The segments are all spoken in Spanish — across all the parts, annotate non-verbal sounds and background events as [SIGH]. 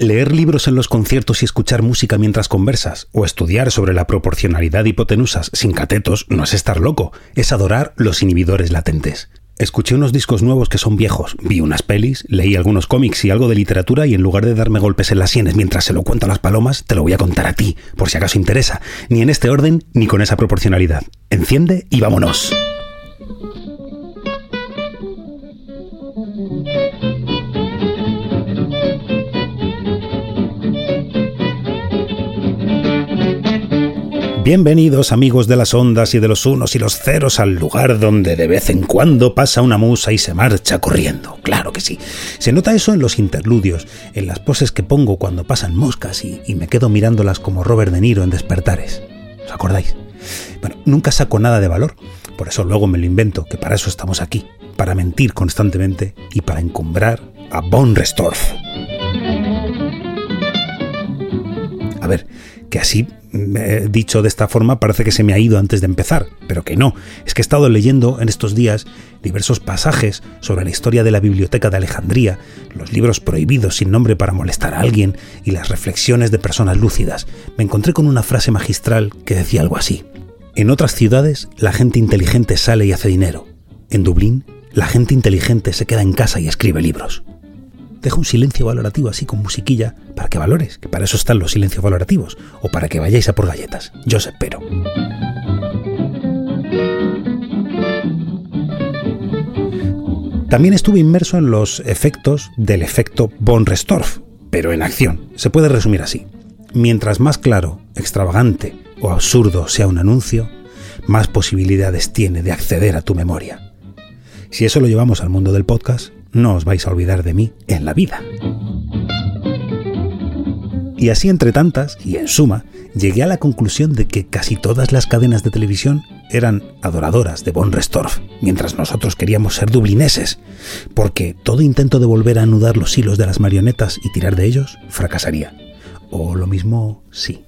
Leer libros en los conciertos y escuchar música mientras conversas, o estudiar sobre la proporcionalidad de hipotenusas sin catetos, no es estar loco, es adorar los inhibidores latentes. Escuché unos discos nuevos que son viejos, vi unas pelis, leí algunos cómics y algo de literatura y en lugar de darme golpes en las sienes mientras se lo cuento a las palomas, te lo voy a contar a ti, por si acaso interesa, ni en este orden ni con esa proporcionalidad. Enciende y vámonos. Bienvenidos amigos de las ondas y de los unos y los ceros al lugar donde de vez en cuando pasa una musa y se marcha corriendo. Claro que sí. Se nota eso en los interludios, en las poses que pongo cuando pasan moscas y, me quedo mirándolas como Robert De Niro en Despertares. ¿Os acordáis? Bueno, nunca saco nada de valor, por eso luego me lo invento, que para eso estamos aquí, para mentir constantemente y para encumbrar a Von Restorff. A ver, que así dicho de esta forma parece que se me ha ido antes de empezar, pero que no. Es que he estado leyendo en estos días diversos pasajes sobre la historia de la Biblioteca de Alejandría, los libros prohibidos sin nombre para molestar a alguien y las reflexiones de personas lúcidas. Me encontré con una frase magistral que decía algo así. En otras ciudades, la gente inteligente sale y hace dinero. En Dublín, la gente inteligente se queda en casa y escribe libros deja un silencio valorativo así con musiquilla para que valores, que para eso están los silencios valorativos, o para que vayáis a por galletas. Yo os espero. También estuve inmerso en los efectos del efecto von Restorff, pero en acción. Se puede resumir así. Mientras más claro, extravagante o absurdo sea un anuncio, más posibilidades tiene de acceder a tu memoria. Si eso lo llevamos al mundo del podcast, no os vais a olvidar de mí en la vida. Y así entre tantas, y en suma, llegué a la conclusión de que casi todas las cadenas de televisión eran adoradoras de Von Restorff, mientras nosotros queríamos ser dublineses, porque todo intento de volver a anudar los hilos de las marionetas y tirar de ellos fracasaría. O lo mismo, sí.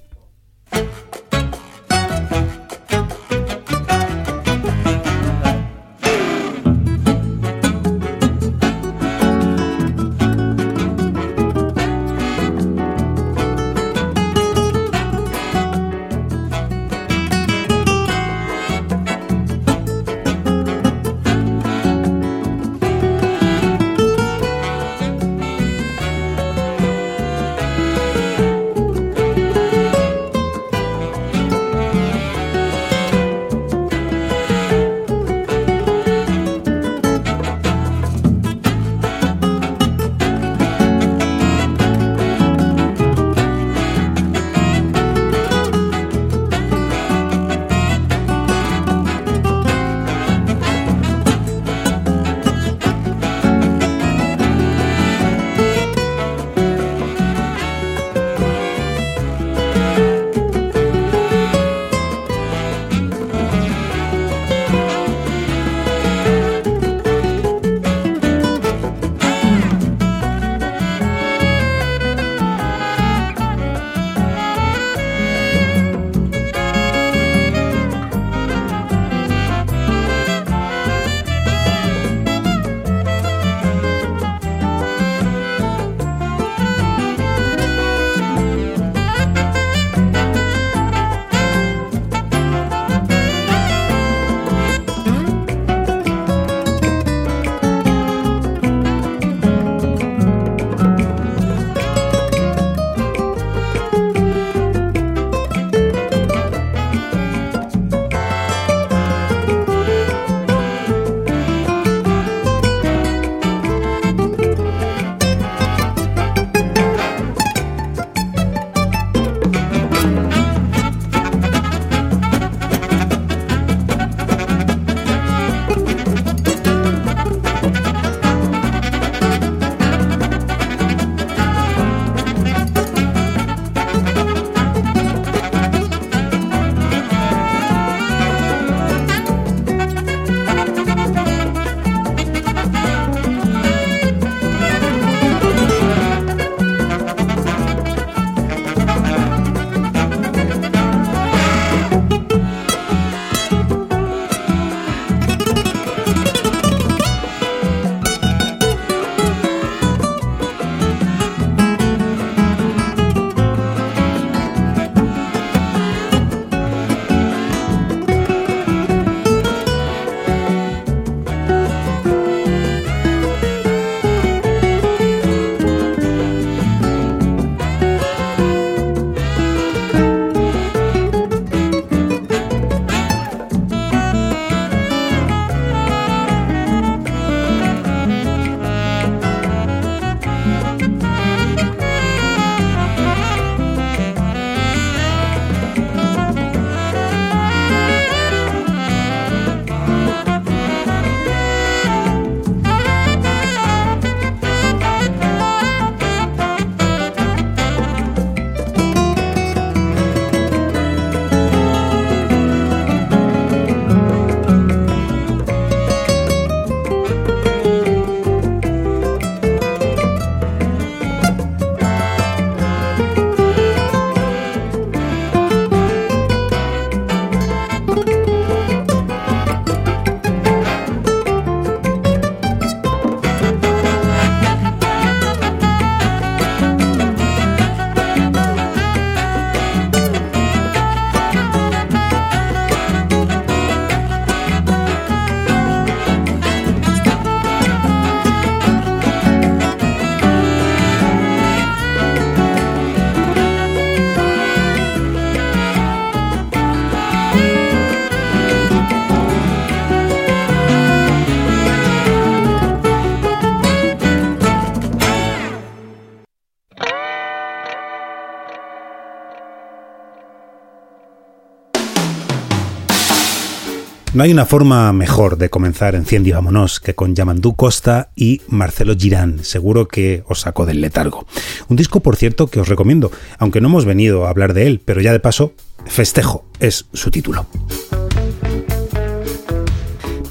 No hay una forma mejor de comenzar Enciende y Vámonos que con Yamandú Costa y Marcelo Girán. Seguro que os saco del letargo. Un disco, por cierto, que os recomiendo, aunque no hemos venido a hablar de él, pero ya de paso, Festejo es su título.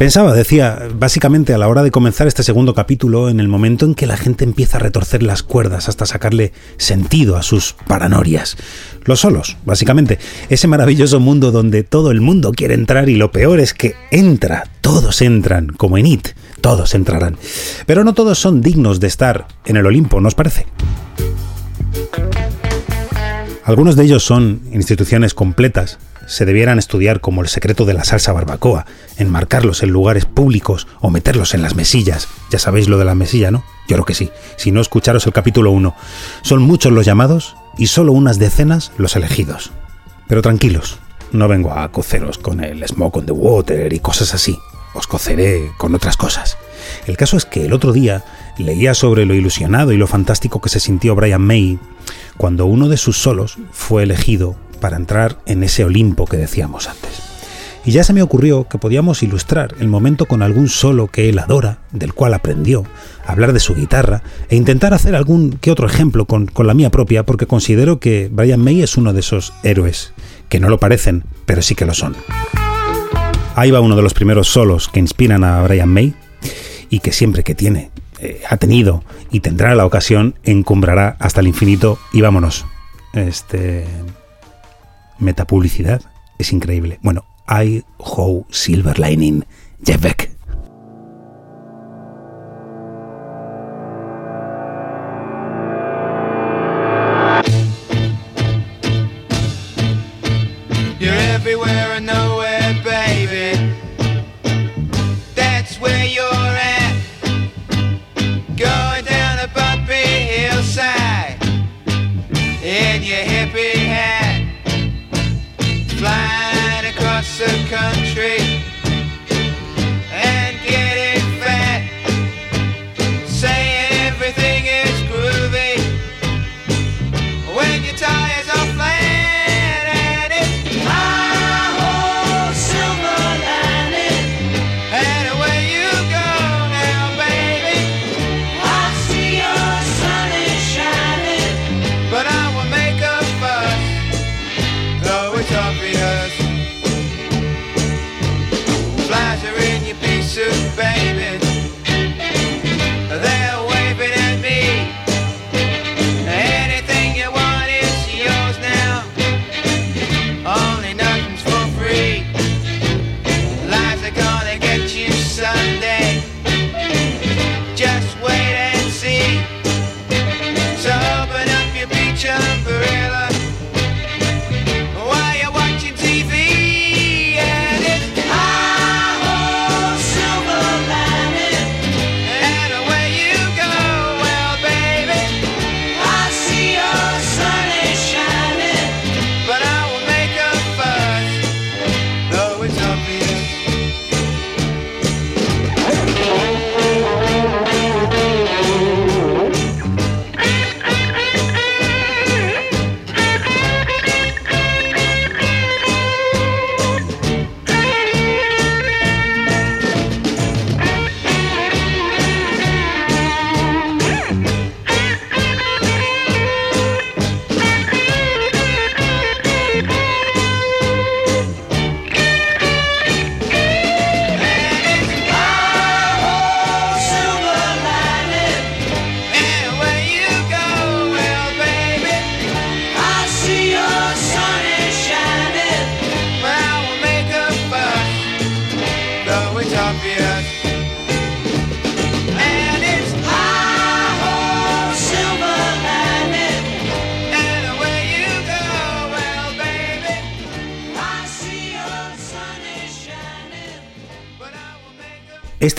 Pensaba, decía, básicamente a la hora de comenzar este segundo capítulo, en el momento en que la gente empieza a retorcer las cuerdas hasta sacarle sentido a sus paranorias. Los solos, básicamente. Ese maravilloso mundo donde todo el mundo quiere entrar y lo peor es que entra, todos entran, como en It, todos entrarán. Pero no todos son dignos de estar en el Olimpo, ¿nos parece? Algunos de ellos son instituciones completas, se debieran estudiar como el secreto de la salsa barbacoa, enmarcarlos en lugares públicos o meterlos en las mesillas. Ya sabéis lo de la mesilla, ¿no? Yo creo que sí. Si no, escucharos el capítulo 1. Son muchos los llamados y solo unas decenas los elegidos. Pero tranquilos, no vengo a coceros con el smoke on the water y cosas así. Os coceré con otras cosas. El caso es que el otro día leía sobre lo ilusionado y lo fantástico que se sintió Brian May cuando uno de sus solos fue elegido para entrar en ese Olimpo que decíamos antes. Y ya se me ocurrió que podíamos ilustrar el momento con algún solo que él adora, del cual aprendió, hablar de su guitarra e intentar hacer algún que otro ejemplo con, con la mía propia, porque considero que Brian May es uno de esos héroes, que no lo parecen, pero sí que lo son. Ahí va uno de los primeros solos que inspiran a Brian May y que siempre que tiene, eh, ha tenido y tendrá la ocasión, encumbrará hasta el infinito y vámonos. Este metapublicidad es increíble. Bueno, I How Silver Lining, Jeff Beck.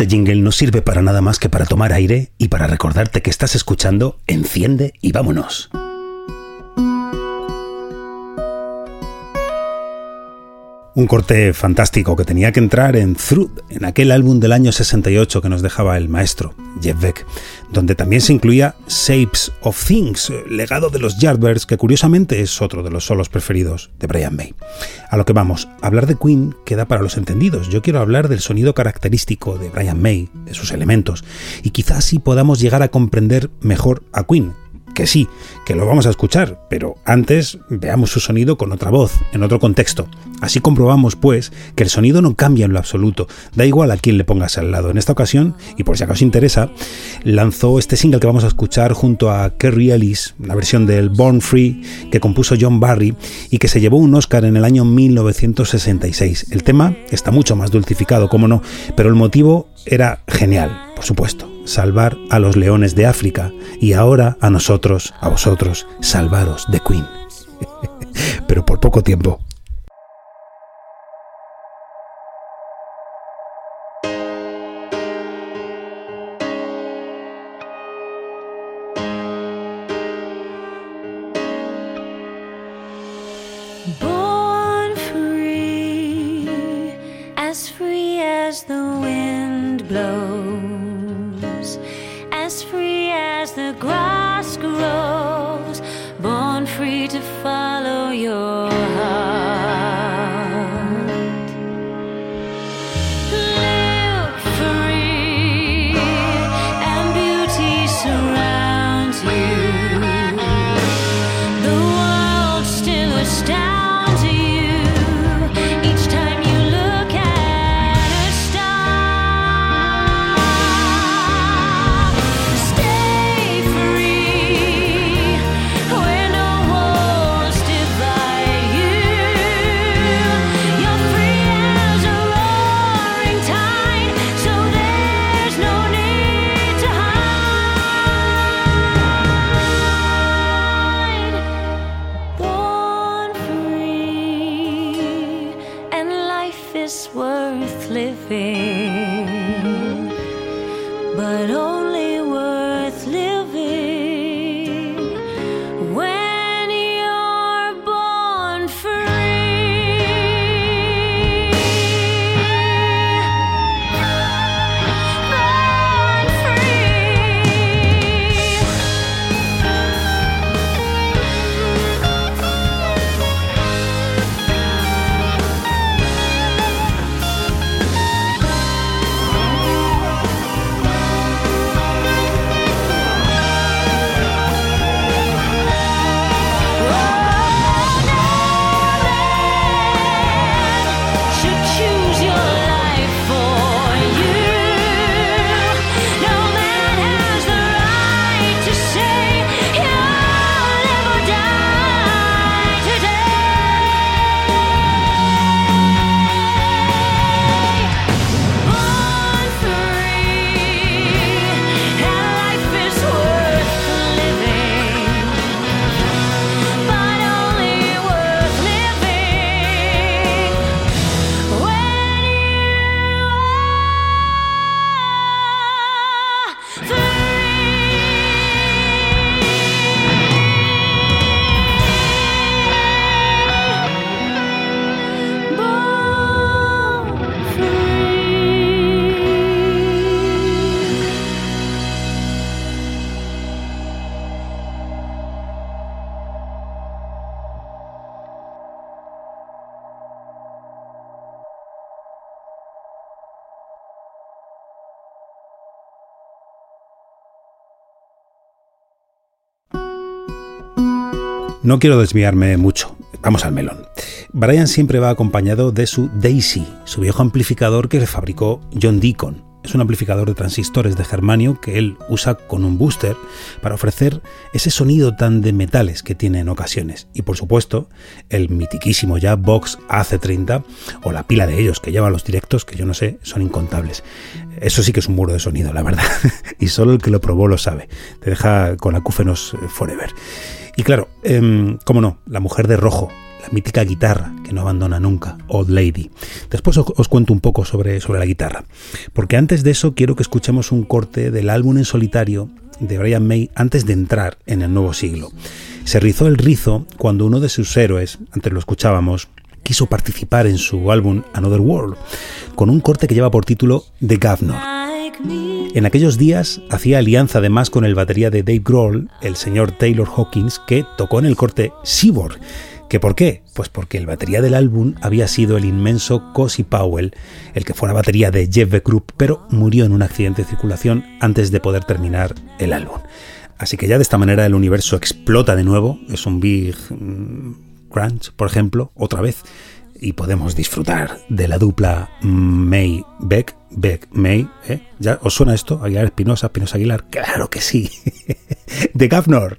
Este jingle no sirve para nada más que para tomar aire y para recordarte que estás escuchando Enciende y vámonos. Un corte fantástico que tenía que entrar en Through, en aquel álbum del año 68 que nos dejaba el maestro, Jeff Beck, donde también se incluía Shapes of Things, legado de los Yardbirds, que curiosamente es otro de los solos preferidos de Brian May. A lo que vamos, hablar de Queen queda para los entendidos. Yo quiero hablar del sonido característico de Brian May, de sus elementos, y quizás así podamos llegar a comprender mejor a Queen, que sí, que lo vamos a escuchar, pero antes veamos su sonido con otra voz, en otro contexto. Así comprobamos, pues, que el sonido no cambia en lo absoluto, da igual a quién le pongas al lado. En esta ocasión, y por si acaso interesa, lanzó este single que vamos a escuchar junto a Kerry Ellis, una versión del Born Free que compuso John Barry y que se llevó un Oscar en el año 1966. El tema está mucho más dulcificado, como no, pero el motivo era genial, por supuesto salvar a los leones de África y ahora a nosotros, a vosotros, salvaros de Queen. [LAUGHS] Pero por poco tiempo. No quiero desviarme mucho. Vamos al melón. Brian siempre va acompañado de su Daisy, su viejo amplificador que le fabricó John Deacon. Es un amplificador de transistores de germanio que él usa con un booster para ofrecer ese sonido tan de metales que tiene en ocasiones. Y por supuesto, el mitiquísimo ya Vox AC30 o la pila de ellos que llevan los directos, que yo no sé, son incontables. Eso sí que es un muro de sonido, la verdad. [LAUGHS] y solo el que lo probó lo sabe. Te deja con acúfenos forever. Y claro, em, cómo no, la mujer de rojo, la mítica guitarra que no abandona nunca, Old Lady. Después os, cuento un poco sobre, sobre la guitarra, porque antes de eso quiero que escuchemos un corte del álbum en solitario de Brian May antes de entrar en el nuevo siglo. Se rizó el rizo cuando uno de sus héroes, antes lo escuchábamos, quiso participar en su álbum Another World, con un corte que lleva por título The Governor. En aquellos días hacía alianza además con el batería de Dave Grohl, el señor Taylor Hawkins, que tocó en el corte Seaborg. ¿Que por qué? Pues porque el batería del álbum había sido el inmenso Cosi Powell, el que fue la batería de Jeff Group, pero murió en un accidente de circulación antes de poder terminar el álbum. Así que ya de esta manera el universo explota de nuevo, es un Big mm, Crunch, por ejemplo, otra vez y podemos disfrutar de la dupla May-Beck, Beck-May. ¿eh? ¿Ya os suena esto? Aguilar Espinosa, Espinosa Aguilar. Claro que sí. [LAUGHS] de Gavnor.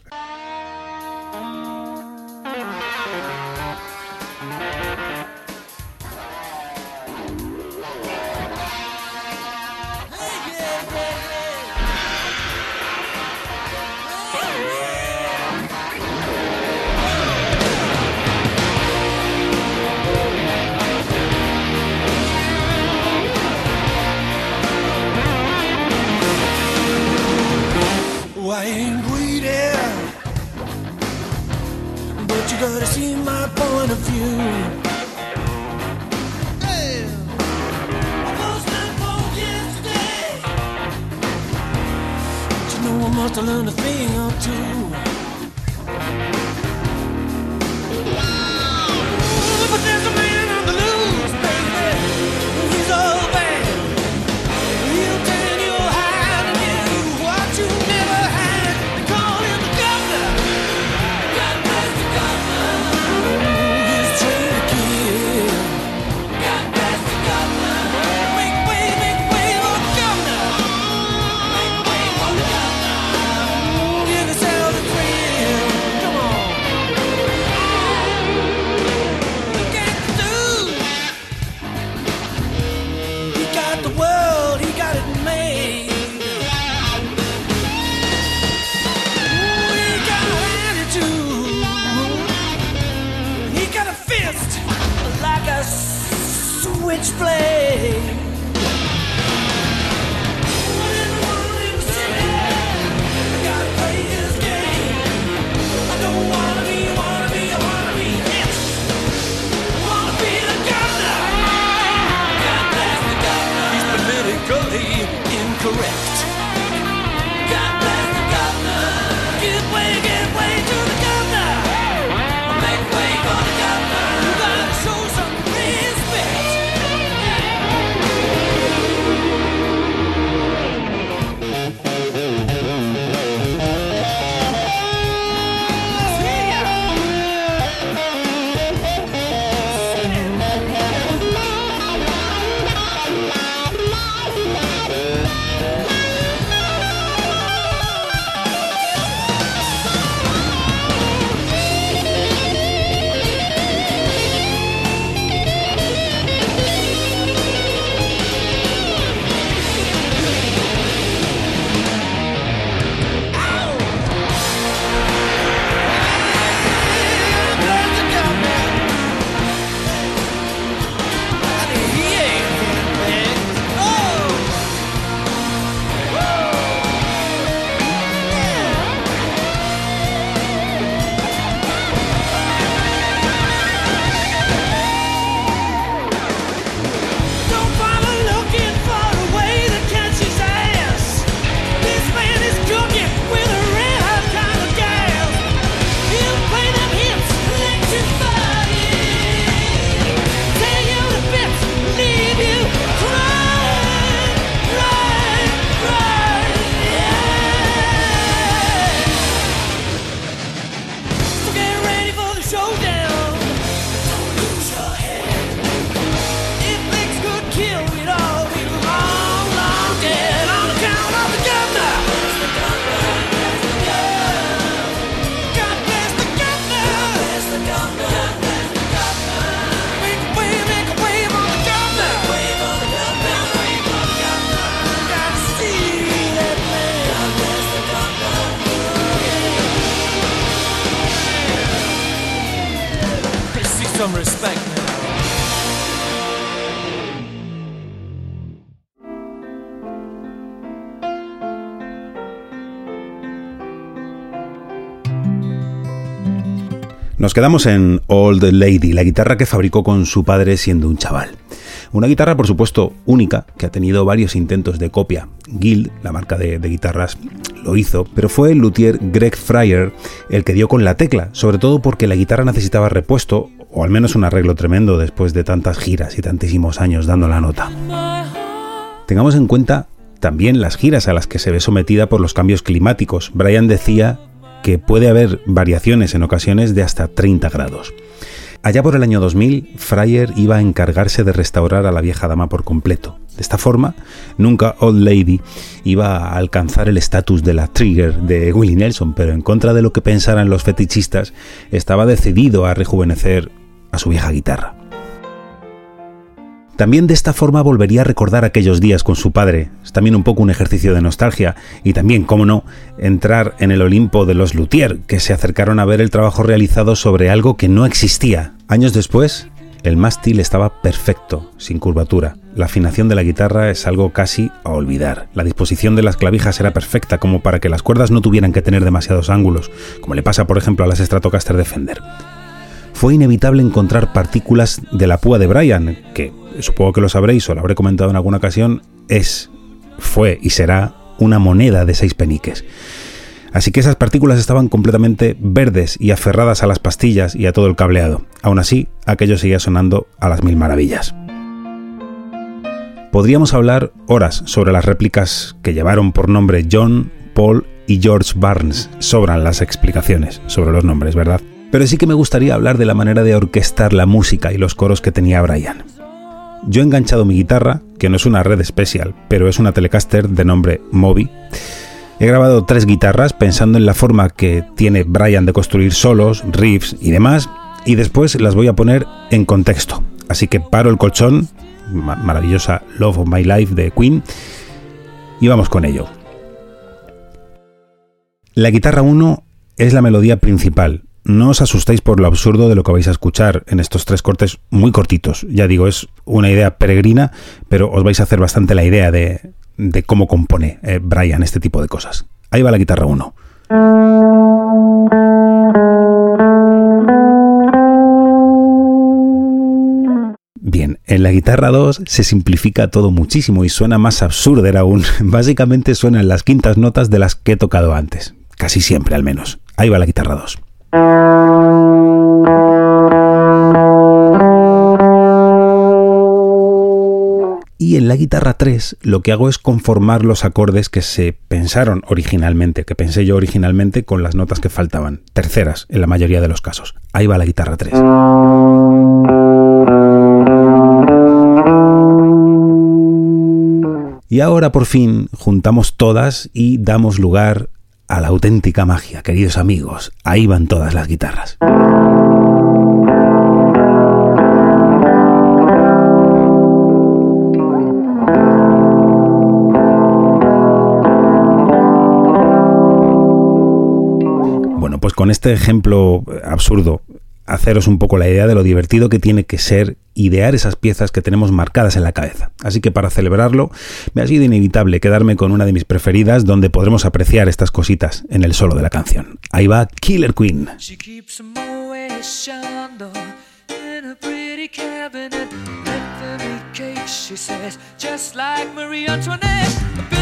Nos quedamos en Old Lady, la guitarra que fabricó con su padre siendo un chaval. Una guitarra, por supuesto, única, que ha tenido varios intentos de copia. Guild, la marca de, guitarras, lo hizo, pero fue el luthier Greg Fryer el que dio con la tecla, sobre todo porque la guitarra necesitaba repuesto, o al menos un arreglo tremendo después de tantas giras y tantísimos años dando la nota. Tengamos en cuenta también las giras a las que se ve sometida por los cambios climáticos. Brian decía que puede haber variaciones en ocasiones de hasta 30 grados. Allá por el año 2000, Fryer iba a encargarse de restaurar a la vieja dama por completo. De esta forma, nunca Old Lady iba a alcanzar el estatus de la Trigger de Willie Nelson, pero en contra de lo que pensaran los fetichistas, estaba decidido a rejuvenecer a su vieja guitarra. También de esta forma volvería a recordar aquellos días con su padre. Es también un poco un ejercicio de nostalgia y también, cómo no, entrar en el Olimpo de los Luthier, que se acercaron a ver el trabajo realizado sobre algo que no existía. Años después, el mástil estaba perfecto, sin curvatura. La afinación de la guitarra es algo casi a olvidar. La disposición de las clavijas era perfecta como para que las cuerdas no tuvieran que tener demasiados ángulos, como le pasa por ejemplo a las Stratocaster de Fender. Fue inevitable encontrar partículas de la púa de Brian, que supongo que lo sabréis o lo habré comentado en alguna ocasión, es, fue y será una moneda de seis peniques. Así que esas partículas estaban completamente verdes y aferradas a las pastillas y a todo el cableado. Aún así, aquello seguía sonando a las mil maravillas. Podríamos hablar horas sobre las réplicas que llevaron por nombre John, Paul y George Barnes. Sobran las explicaciones sobre los nombres, ¿verdad? Pero sí que me gustaría hablar de la manera de orquestar la música y los coros que tenía Brian. Yo he enganchado mi guitarra, que no es una red especial, pero es una Telecaster de nombre Moby. He grabado tres guitarras pensando en la forma que tiene Brian de construir solos, riffs y demás, y después las voy a poner en contexto. Así que paro el colchón, maravillosa Love of My Life de Queen, y vamos con ello. La guitarra 1 es la melodía principal, no os asustéis por lo absurdo de lo que vais a escuchar en estos tres cortes muy cortitos. Ya digo, es una idea peregrina, pero os vais a hacer bastante la idea de, cómo compone eh, Brian este tipo de cosas. Ahí va la guitarra 1. Bien, en la guitarra 2 se simplifica todo muchísimo y suena más absurdo aún. [LAUGHS] Básicamente suenan las quintas notas de las que he tocado antes. Casi siempre al menos. Ahí va la guitarra 2. Y en la guitarra 3 lo que hago es conformar los acordes que se pensaron originalmente, que pensé yo originalmente con las notas que faltaban, terceras en la mayoría de los casos. Ahí va la guitarra 3. Y ahora por fin juntamos todas y damos lugar a la auténtica magia, queridos amigos. Ahí van todas las guitarras. Bueno, pues con este ejemplo absurdo, haceros un poco la idea de lo divertido que tiene que ser idear esas piezas que tenemos marcadas en la cabeza. Así que para celebrarlo, me ha sido inevitable quedarme con una de mis preferidas donde podremos apreciar estas cositas en el solo de la canción. Ahí va Killer Queen. Pretty cabinet. Anthony cake, she says, just like Marie Antoinette.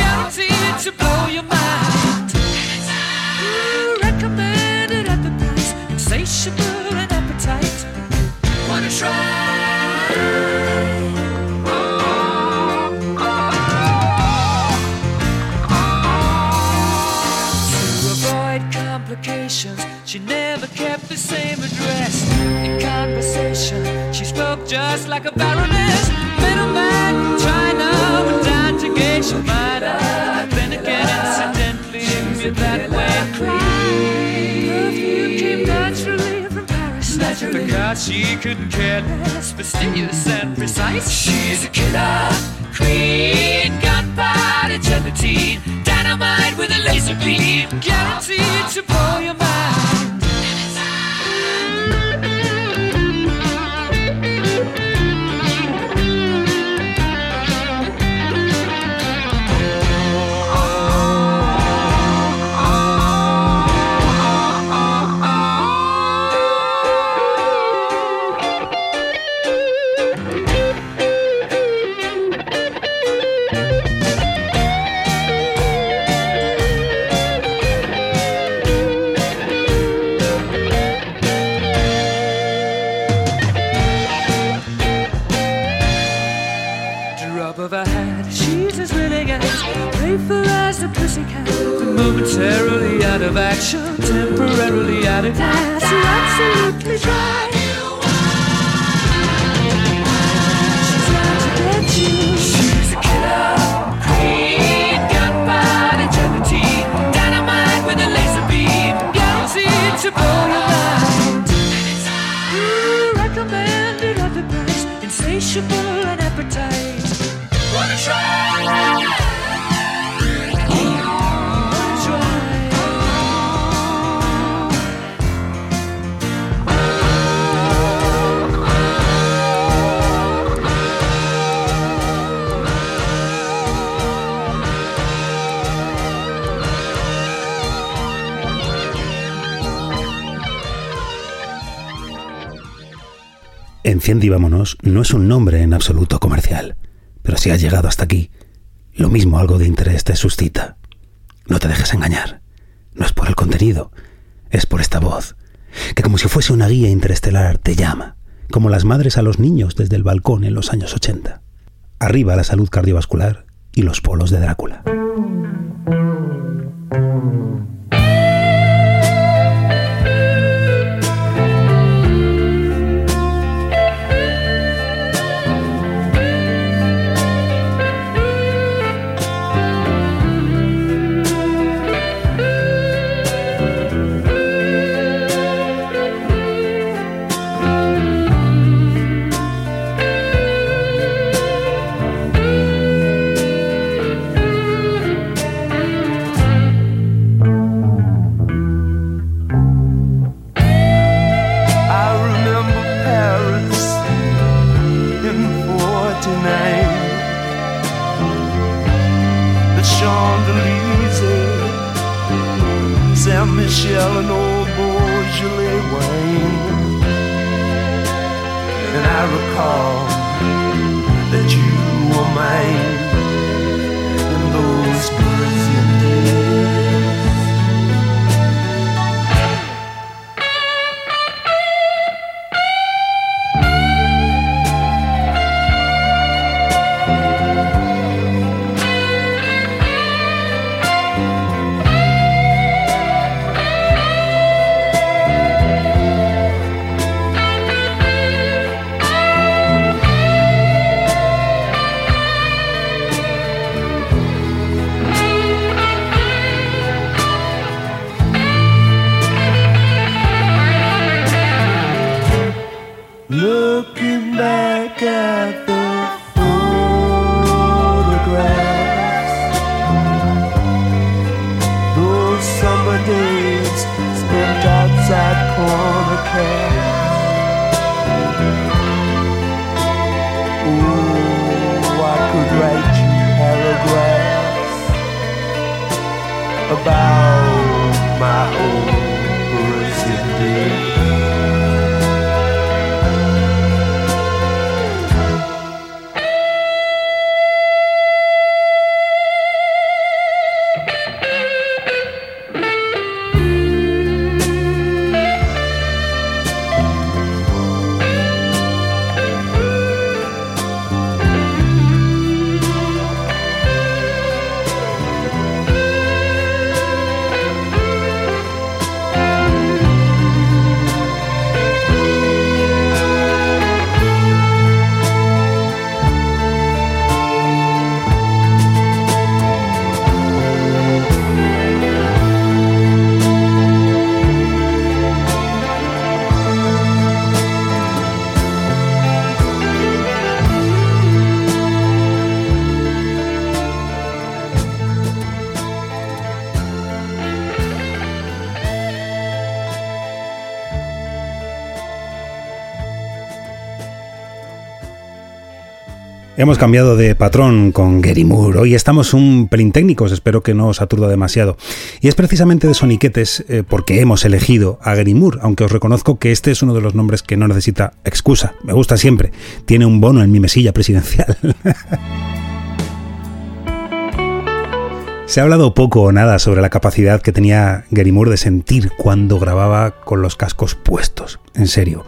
just like a baroness. Middleman from China went down to your mind. Then again, incidentally, you're that way. Perfume came naturally from Paris. Because she couldn't care less, fastidious and precise. She's a killer queen, gunpowder gelatine. Dynamite with a laser beam, guaranteed to blow your mind. Y vámonos no es un nombre en absoluto comercial, pero si has llegado hasta aquí, lo mismo algo de interés te suscita. No te dejes engañar. No es por el contenido, es por esta voz, que como si fuese una guía interestelar te llama, como las madres a los niños desde el balcón en los años 80. Arriba la salud cardiovascular y los polos de Drácula. About my old Hemos cambiado de patrón con Gary Moore. Hoy estamos un pelín técnicos, espero que no os aturda demasiado. Y es precisamente de Soniquetes eh, porque hemos elegido a Gary aunque os reconozco que este es uno de los nombres que no necesita excusa. Me gusta siempre. Tiene un bono en mi mesilla presidencial. [LAUGHS] Se ha hablado poco o nada sobre la capacidad que tenía Gary de sentir cuando grababa con los cascos puestos. En serio.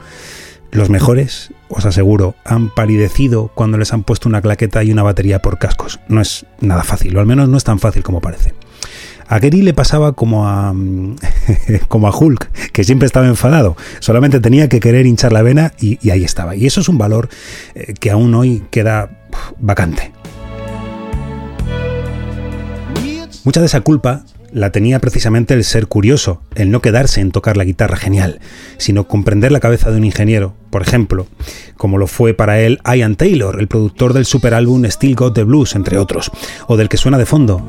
Los mejores, os aseguro, han palidecido cuando les han puesto una claqueta y una batería por cascos. No es nada fácil, o al menos no es tan fácil como parece. A Gary le pasaba como a [LAUGHS] como a Hulk, que siempre estaba enfadado. Solamente tenía que querer hinchar la vena y, y ahí estaba. Y eso es un valor eh, que aún hoy queda vacante. Mucha de esa culpa la tenía precisamente el ser curioso, el no quedarse en tocar la guitarra genial, sino comprender la cabeza de un ingeniero, por ejemplo, como lo fue para él Ian Taylor, el productor del superálbum Still Got the Blues, entre otros, o del que suena de fondo,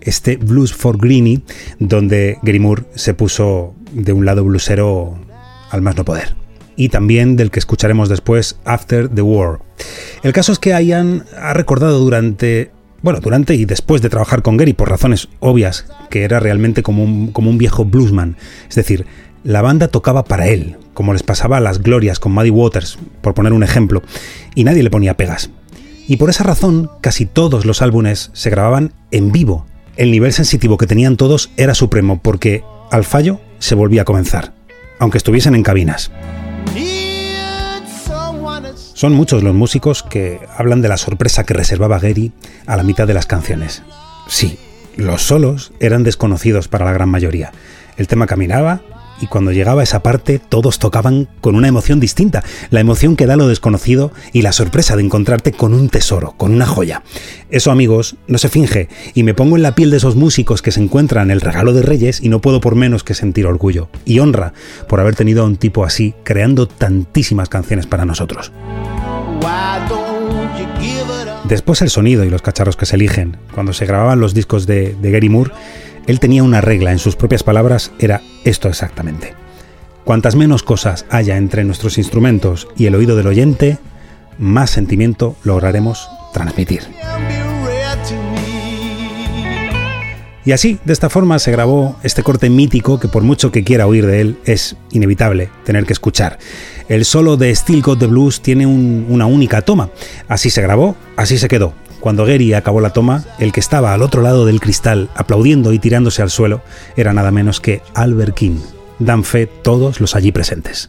este Blues for Greenie, donde Gary Moore se puso de un lado blusero al más no poder. Y también del que escucharemos después, After the War. El caso es que Ian ha recordado durante bueno, durante y después de trabajar con Gary, por razones obvias, que era realmente como un, como un viejo bluesman. Es decir, la banda tocaba para él, como les pasaba a las glorias con Muddy Waters, por poner un ejemplo, y nadie le ponía pegas. Y por esa razón, casi todos los álbumes se grababan en vivo. El nivel sensitivo que tenían todos era supremo, porque al fallo se volvía a comenzar, aunque estuviesen en cabinas. Son muchos los músicos que hablan de la sorpresa que reservaba Gary a la mitad de las canciones. Sí, los solos eran desconocidos para la gran mayoría. El tema caminaba y cuando llegaba esa parte todos tocaban con una emoción distinta, la emoción que da lo desconocido y la sorpresa de encontrarte con un tesoro, con una joya. Eso amigos, no se finge y me pongo en la piel de esos músicos que se encuentran el regalo de Reyes y no puedo por menos que sentir orgullo y honra por haber tenido a un tipo así creando tantísimas canciones para nosotros. Después el sonido y los cacharros que se eligen. Cuando se grababan los discos de, de Gary Moore, él tenía una regla, en sus propias palabras era esto exactamente. Cuantas menos cosas haya entre nuestros instrumentos y el oído del oyente, más sentimiento lograremos transmitir. Y así, de esta forma, se grabó este corte mítico que por mucho que quiera oír de él, es inevitable tener que escuchar. El solo de Still Got the Blues tiene un- una única toma. Así se grabó, así se quedó. Cuando Gary acabó la toma, el que estaba al otro lado del cristal, aplaudiendo y tirándose al suelo, era nada menos que Albert King. Dan fe todos los allí presentes.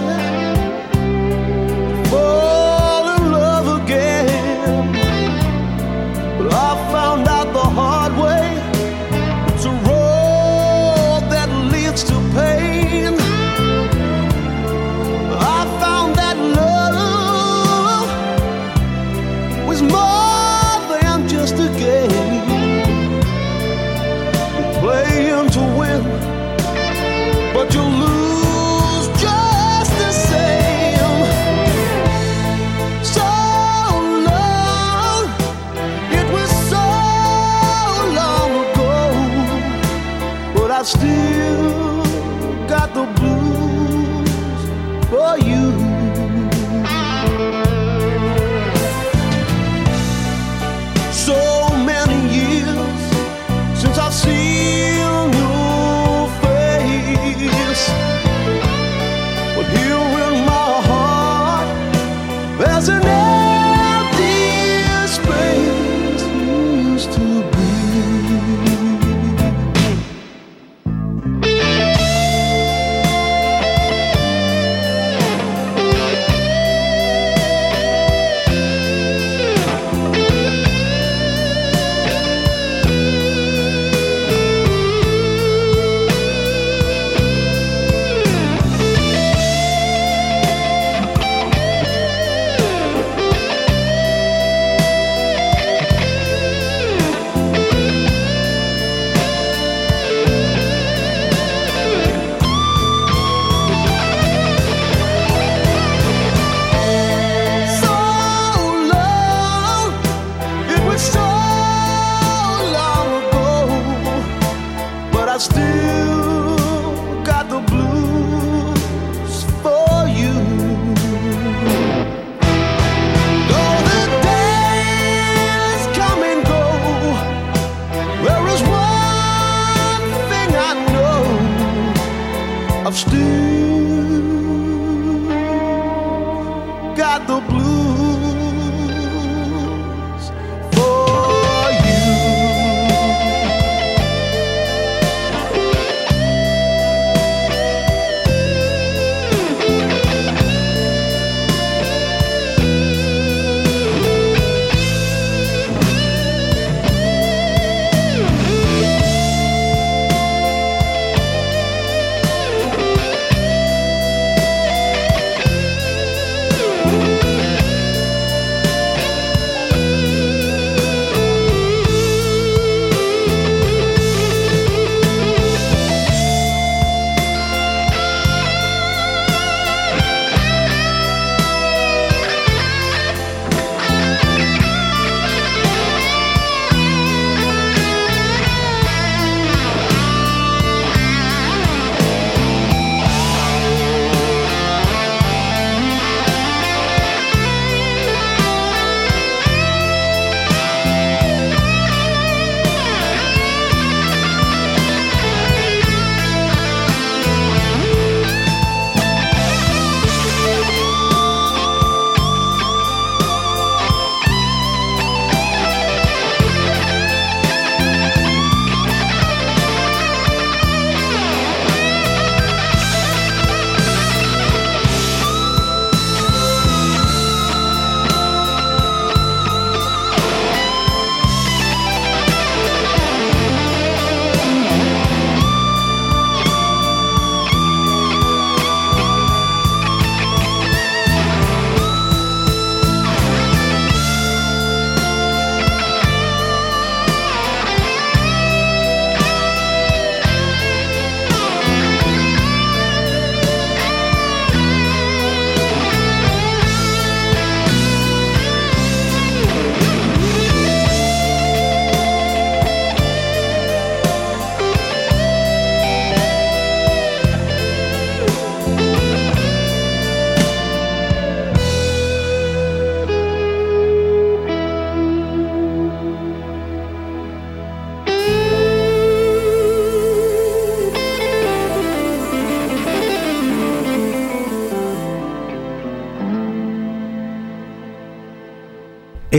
of stuur.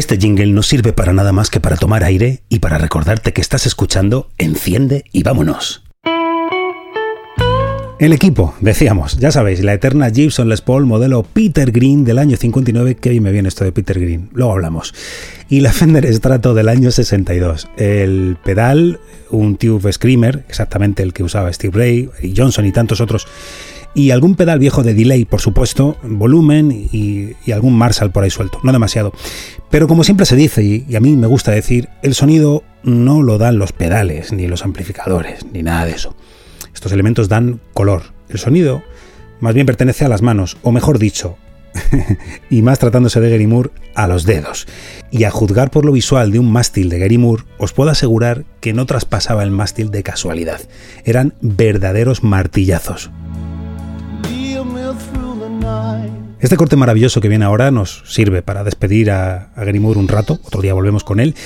Este jingle no sirve para nada más que para tomar aire y para recordarte que estás escuchando Enciende y vámonos. El equipo, decíamos, ya sabéis, la eterna Gibson Les Paul modelo Peter Green del año 59, que bien me viene esto de Peter Green, luego hablamos. Y la Fender Strato del año 62. El pedal, un Tube Screamer, exactamente el que usaba Steve Ray y Johnson y tantos otros. Y algún pedal viejo de delay, por supuesto, volumen y, y algún Marshall por ahí suelto, no demasiado. Pero como siempre se dice, y, y a mí me gusta decir, el sonido no lo dan los pedales, ni los amplificadores, ni nada de eso. Estos elementos dan color. El sonido más bien pertenece a las manos, o mejor dicho, [LAUGHS] y más tratándose de Gary Moore, a los dedos. Y a juzgar por lo visual de un mástil de Gary Moore, os puedo asegurar que no traspasaba el mástil de casualidad. Eran verdaderos martillazos. Este corte maravilloso que viene ahora nos sirve para despedir a, a Moore un rato, otro día volvemos con él,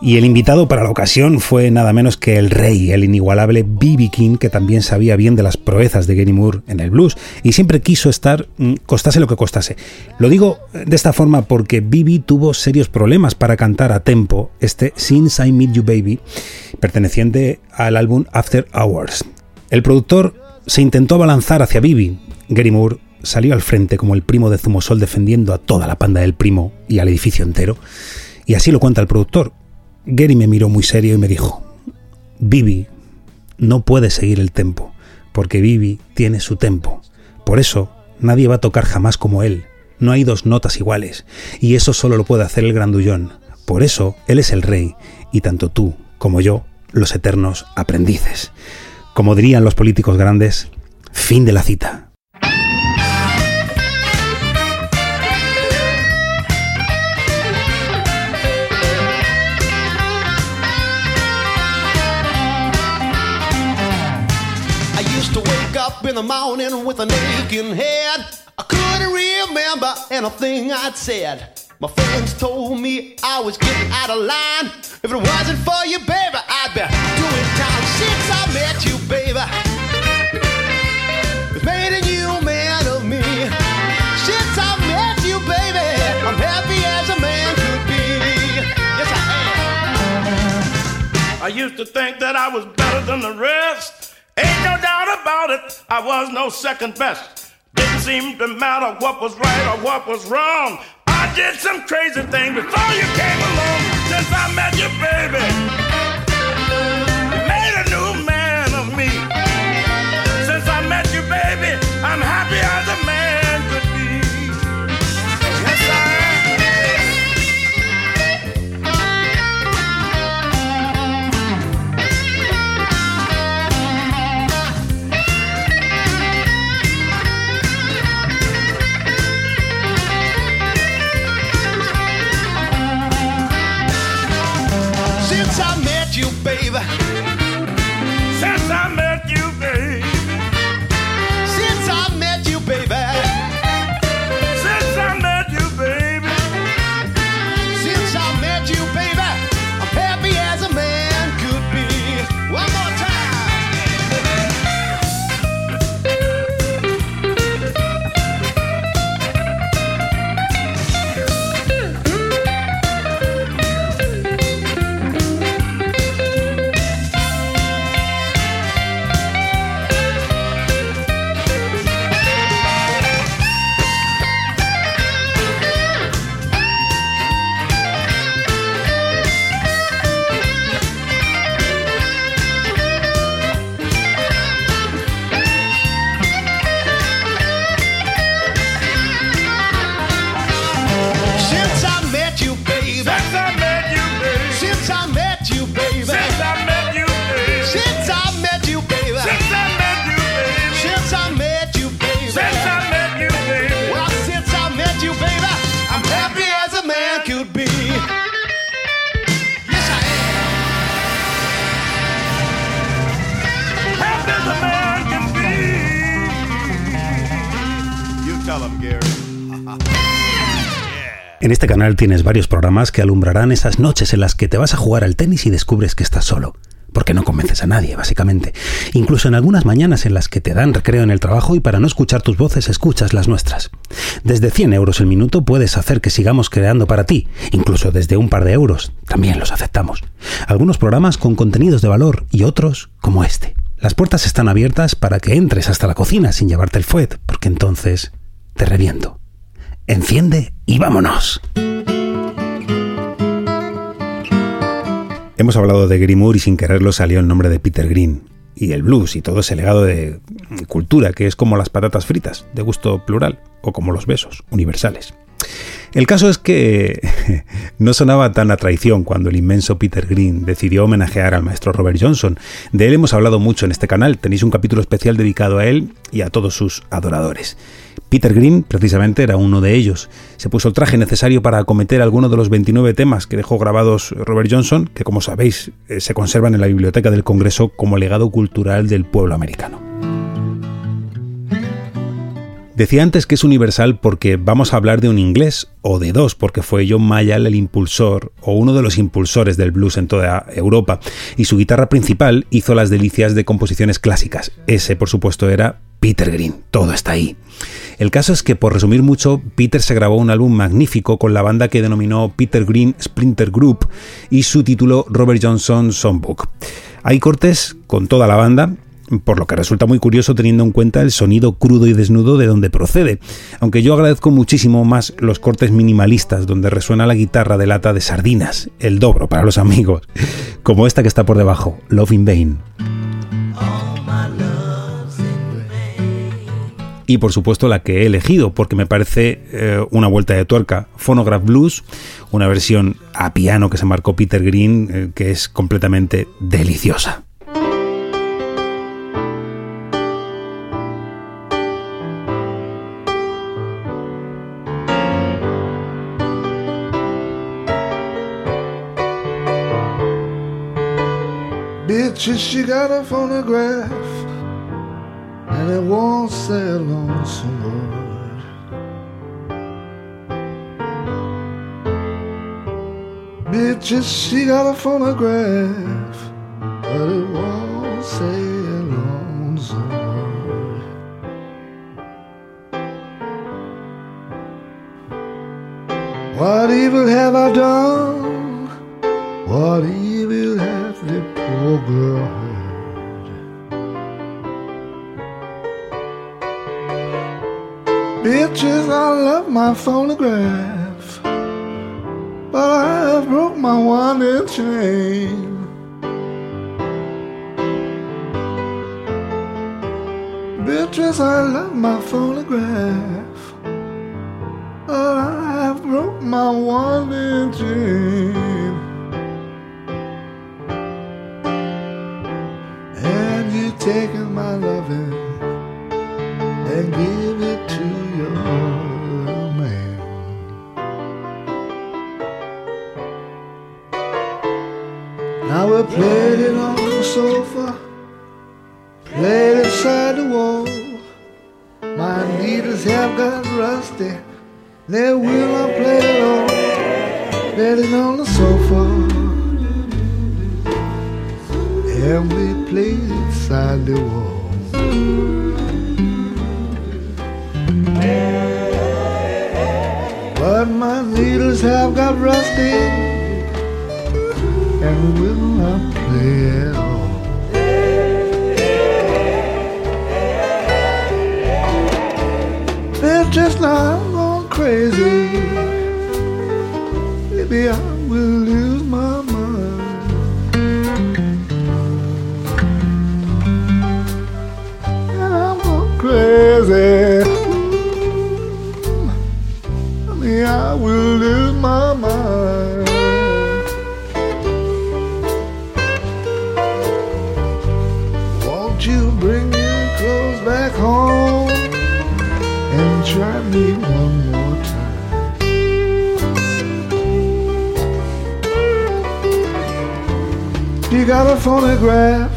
y el invitado para la ocasión fue nada menos que el rey, el inigualable B.B. King, que también sabía bien de las proezas de Moore en el blues, y siempre quiso estar, mm, costase lo que costase. Lo digo de esta forma porque B.B. tuvo serios problemas para cantar a tempo este Since I Meet You Baby, perteneciente al álbum After Hours. El productor se intentó abalanzar hacia Bibi. Gary Moore salió al frente como el primo de Zumosol defendiendo a toda la panda del primo y al edificio entero. Y así lo cuenta el productor. Gary me miró muy serio y me dijo, Bibi, no puede seguir el tempo, porque Bibi tiene su tempo. Por eso, nadie va a tocar jamás como él. No hay dos notas iguales, y eso solo lo puede hacer el grandullón. Por eso, él es el rey, y tanto tú como yo, los eternos aprendices. Como dirían los políticos grandes, fin de la cita. In the morning with an aching head. I couldn't remember anything I'd said. My friends told me I was getting out of line. If it wasn't for you, baby, I'd be doing time since I met you, baby. It's made a new man of me. Since I met you, baby, I'm happy as a man could be. Yes, I am. I used to think that I was better than the rest. Ain't no doubt about it, I was no second best. Didn't seem to matter what was right or what was wrong. I did some crazy things before you came along. Since I met you, baby, you made a new man of me. Since I met you, baby, I'm happy En este canal tienes varios programas que alumbrarán esas noches en las que te vas a jugar al tenis y descubres que estás solo. porque no convences a nadie, básicamente. Incluso en algunas mañanas en las que te dan recreo en el trabajo y para no escuchar tus voces escuchas las nuestras. Desde 100 euros el minuto puedes hacer que sigamos creando para ti, incluso desde un par de euros, también los aceptamos. Algunos programas con contenidos de valor y otros como este. Las puertas están abiertas para que entres hasta la cocina sin llevarte el fuet, porque entonces te reviento. Enciende y vámonos. Hemos hablado de Green Moore y sin quererlo salió el nombre de Peter Green. Y el blues y todo ese legado de cultura que es como las patatas fritas, de gusto plural, o como los besos, universales. El caso es que [LAUGHS] no sonaba tan a traición cuando el inmenso Peter Green decidió homenajear al maestro Robert Johnson. De él hemos hablado mucho en este canal, tenéis un capítulo especial dedicado a él y a todos sus adoradores. Peter Green, precisamente, era uno de ellos. Se puso el traje necesario para acometer alguno de los 29 temas que dejó grabados Robert Johnson, que como sabéis eh, se conservan en la Biblioteca del Congreso como legado cultural del pueblo americano. Decía antes que es universal porque vamos a hablar de un inglés, o de dos, porque fue John Mayall el impulsor, o uno de los impulsores del blues en toda Europa, y su guitarra principal hizo las delicias de composiciones clásicas. Ese, por supuesto, era Peter Green, todo está ahí. El caso es que, por resumir mucho, Peter se grabó un álbum magnífico con la banda que denominó Peter Green Splinter Group y su título Robert Johnson Songbook. Hay cortes con toda la banda, por lo que resulta muy curioso teniendo en cuenta el sonido crudo y desnudo de donde procede, aunque yo agradezco muchísimo más los cortes minimalistas donde resuena la guitarra de lata de sardinas, el dobro para los amigos, como esta que está por debajo, Love in Vain. y por supuesto la que he elegido porque me parece eh, una vuelta de tuerca, Phonograph Blues, una versión a piano que se marcó Peter Green eh, que es completamente deliciosa. Bitches, she got a phonograph, and it won't say a lonesome word. Bitches, she got a phonograph, but it won't say a lonesome word. What evil have I done? Needles have got rusty and will not play at all. They're just not going crazy. Maybe I phonograph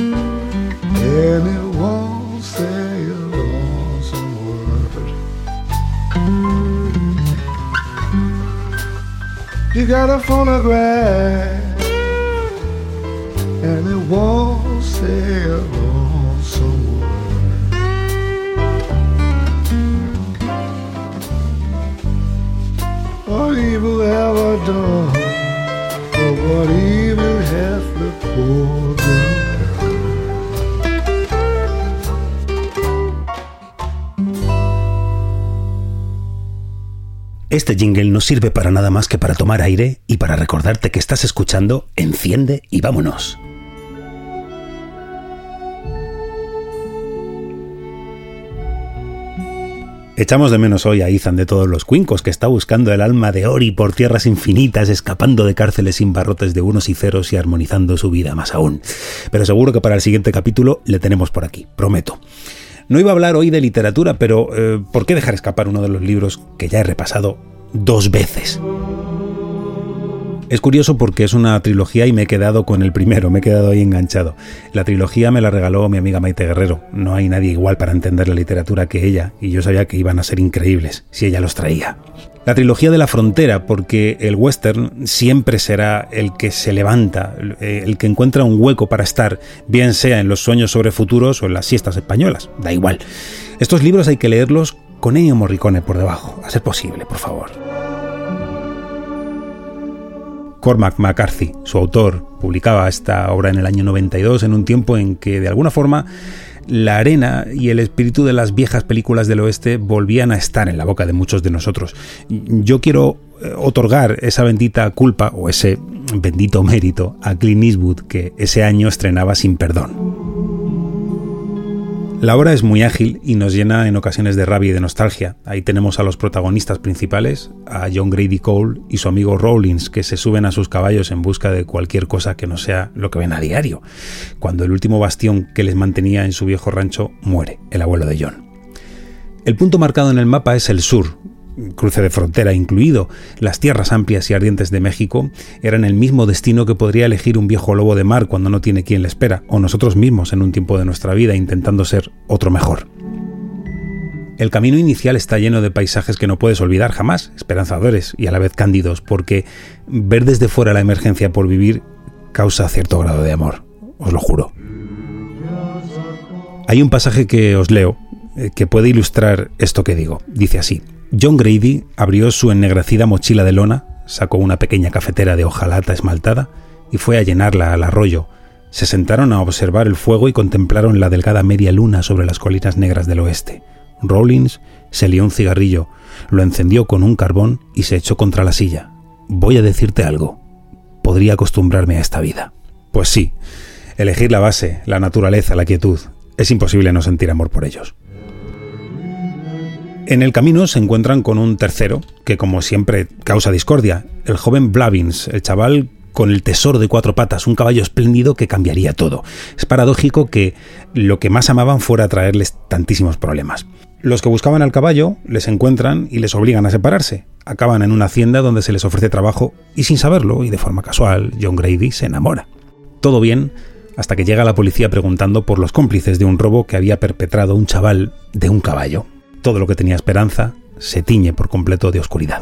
and it won't say a lonesome word. You got a phonograph Este jingle no sirve para nada más que para tomar aire y para recordarte que estás escuchando Enciende y vámonos. Echamos de menos hoy a Ethan de todos los cuincos, que está buscando el alma de Ori por tierras infinitas, escapando de cárceles sin barrotes de unos y ceros y armonizando su vida más aún. Pero seguro que para el siguiente capítulo le tenemos por aquí, prometo. No iba a hablar hoy de literatura, pero eh, ¿por qué dejar escapar uno de los libros que ya he repasado dos veces? Es curioso porque es una trilogía y me he quedado con el primero, me he quedado ahí enganchado. La trilogía me la regaló mi amiga Maite Guerrero. No hay nadie igual para entender la literatura que ella, y yo sabía que iban a ser increíbles si ella los traía. La trilogía de la frontera, porque el western siempre será el que se levanta, eh, el que encuentra un hueco para estar, bien sea en los sueños sobre futuros o en las siestas españolas, da igual. Estos libros hay que leerlos con Ennio Morricone por debajo, a ser posible, por favor. Cormac McCarthy, su autor, publicaba esta obra en el año 92, en un tiempo en que, de alguna forma, la arena y el espíritu de las viejas películas del oeste volvían a estar en la boca de muchos de nosotros. Yo quiero eh, otorgar esa bendita culpa o ese bendito mérito a Clint Eastwood que ese año estrenaba Sin Perdón. La obra es muy ágil y nos llena en ocasiones de rabia y de nostalgia. Ahí tenemos a los protagonistas principales, a John Grady Cole y su amigo Rawlins, que se suben a sus caballos en busca de cualquier cosa que no sea lo que ven a diario, cuando el último bastión que les mantenía en su viejo rancho muere, el abuelo de John. El punto marcado en el mapa es el sur, cruce de frontera incluido, las tierras amplias y ardientes de México eran el mismo destino que podría elegir un viejo lobo de mar cuando no tiene quien le espera, o nosotros mismos en un tiempo de nuestra vida intentando ser otro mejor. El camino inicial está lleno de paisajes que no puedes olvidar jamás, esperanzadores y a la vez cándidos, porque ver desde fuera la emergencia por vivir causa cierto grado de amor, os lo juro. Hay un pasaje que os leo eh, que puede ilustrar esto que digo. Dice así. John Grady abrió su ennegrecida mochila de lona, sacó una pequeña cafetera de hojalata esmaltada y fue a llenarla al arroyo. Se sentaron a observar el fuego y contemplaron la delgada media luna sobre las colinas negras del oeste. Rawlins se lió un cigarrillo, lo encendió con un carbón y se echó contra la silla. Voy a decirte algo. Podría acostumbrarme a esta vida. Pues sí, elegir la base, la naturaleza, la quietud. Es imposible no sentir amor por ellos. En el camino se encuentran con un tercero, que como siempre causa discordia, el joven Blavins, el chaval con el tesoro de cuatro patas, un caballo espléndido que cambiaría todo. Es paradójico que lo que más amaban fuera traerles tantísimos problemas. Los que buscaban al caballo les encuentran y les obligan a separarse. Acaban en una hacienda donde se les ofrece trabajo y sin saberlo y de forma casual, John Grady se enamora. Todo bien hasta que llega la policía preguntando por los cómplices de un robo que había perpetrado un chaval de un caballo todo lo que tenía esperanza se tiñe por completo de oscuridad.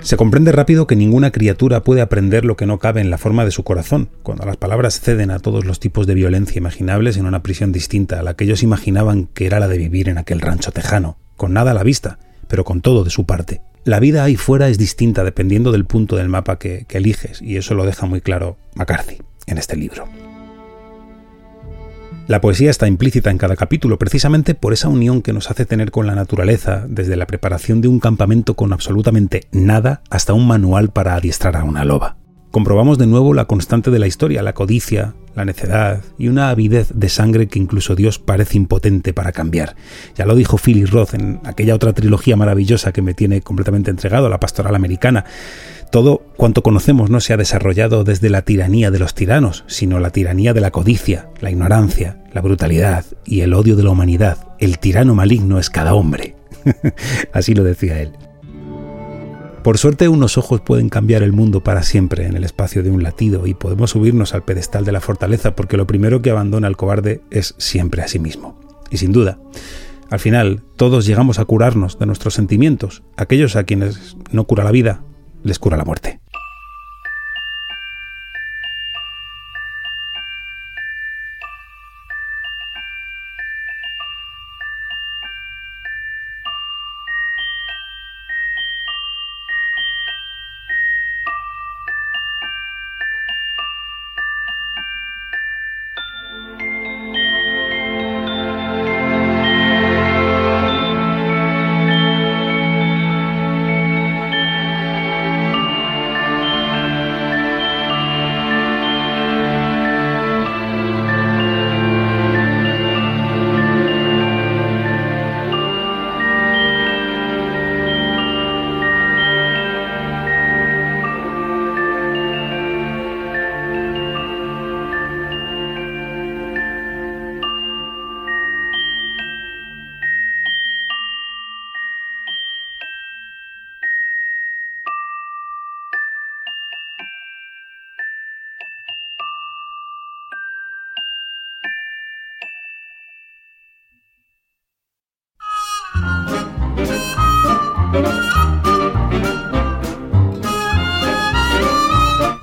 Se comprende rápido que ninguna criatura puede aprender lo que no cabe en la forma de su corazón, cuando las palabras ceden a todos los tipos de violencia imaginables en una prisión distinta a la que ellos imaginaban que era la de vivir en aquel rancho tejano, con nada a la vista, pero con todo de su parte. La vida ahí fuera es distinta dependiendo del punto del mapa que, que eliges, y eso lo deja muy claro McCarthy en este libro. La poesía está implícita en cada capítulo precisamente por esa unión que nos hace tener con la naturaleza, desde la preparación de un campamento con absolutamente nada hasta un manual para adiestrar a una loba. Comprobamos de nuevo la constante de la historia, la codicia, la necedad y una avidez de sangre que incluso Dios parece impotente para cambiar. Ya lo dijo Philip Roth en aquella otra trilogía maravillosa que me tiene completamente entregado, la pastoral americana. Todo cuanto conocemos no se ha desarrollado desde la tiranía de los tiranos, sino la tiranía de la codicia, la ignorancia, la brutalidad y el odio de la humanidad. El tirano maligno es cada hombre. [LAUGHS] Así lo decía él. Por suerte unos ojos pueden cambiar el mundo para siempre en el espacio de un latido y podemos subirnos al pedestal de la fortaleza porque lo primero que abandona al cobarde es siempre a sí mismo. Y sin duda, al final todos llegamos a curarnos de nuestros sentimientos. Aquellos a quienes no cura la vida, les cura la muerte.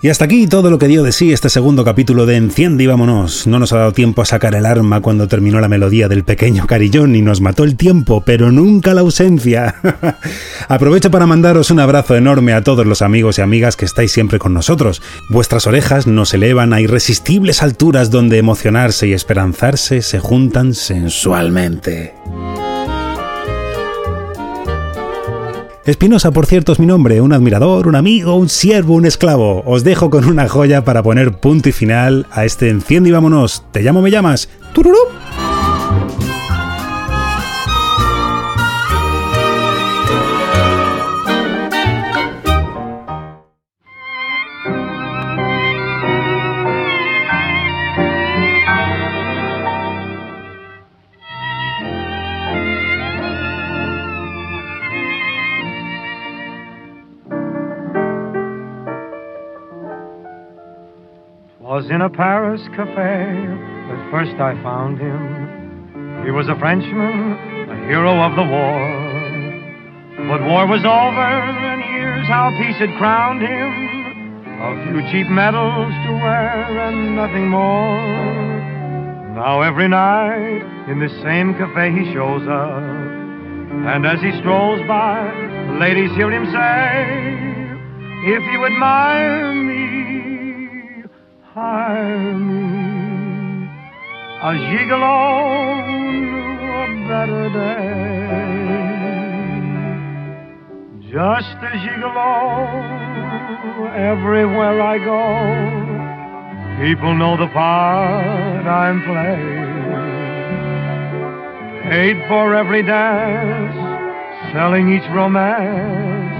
Y hasta aquí todo lo que dio de sí este segundo capítulo de Enciende y vámonos. No nos ha dado tiempo a sacar el arma cuando terminó la melodía del pequeño carillón y nos mató el tiempo, pero nunca la ausencia. [LAUGHS] Aprovecho para mandaros un abrazo enorme a todos los amigos y amigas que estáis siempre con nosotros. Vuestras orejas nos elevan a irresistibles alturas donde emocionarse y esperanzarse se juntan sensualmente. Espinosa, por cierto, es mi nombre, un admirador, un amigo, un siervo, un esclavo. Os dejo con una joya para poner punto y final a este enciende y vámonos. ¿Te llamo, me llamas? ¡Tururú! Was in a Paris cafe that first I found him. He was a Frenchman, a hero of the war. But war was over, and here's how peace had crowned him. A few cheap medals to wear and nothing more. Now every night in this same cafe he shows up. And as he strolls by, the ladies hear him say, If you admire me, hire me. A gigolo knew a better day. Just a gigolo, everywhere I go, people know the part I'm playing. Paid for every dance, selling each romance,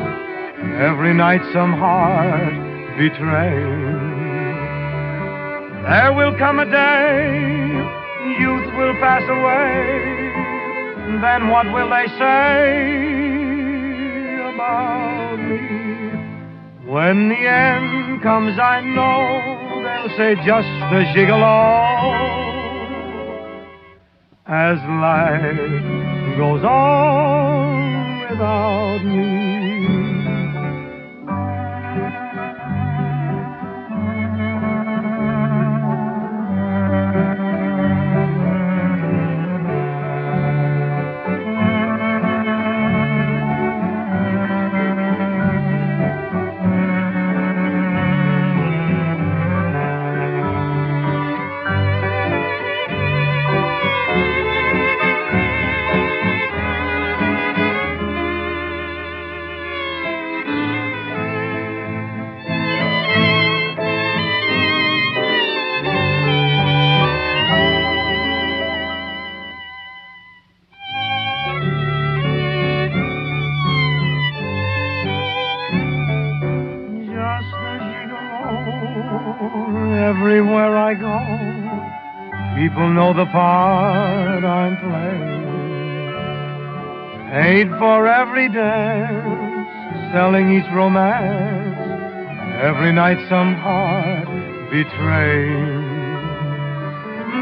every night some heart betrayed. There will come a day, youth will pass away. Then what will they say about me? When the end comes, I know they'll say just a gigolo. As life goes on without me. Know the part I'm playing. Paid for every dance, selling each romance. Every night some heart betrayed.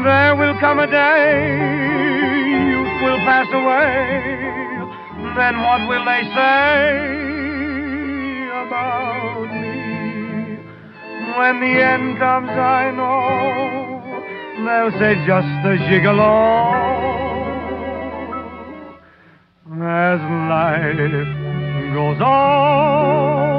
There will come a day, youth will pass away. Then what will they say about me? When the end comes, I know They'll say just a gigolo. As life goes on.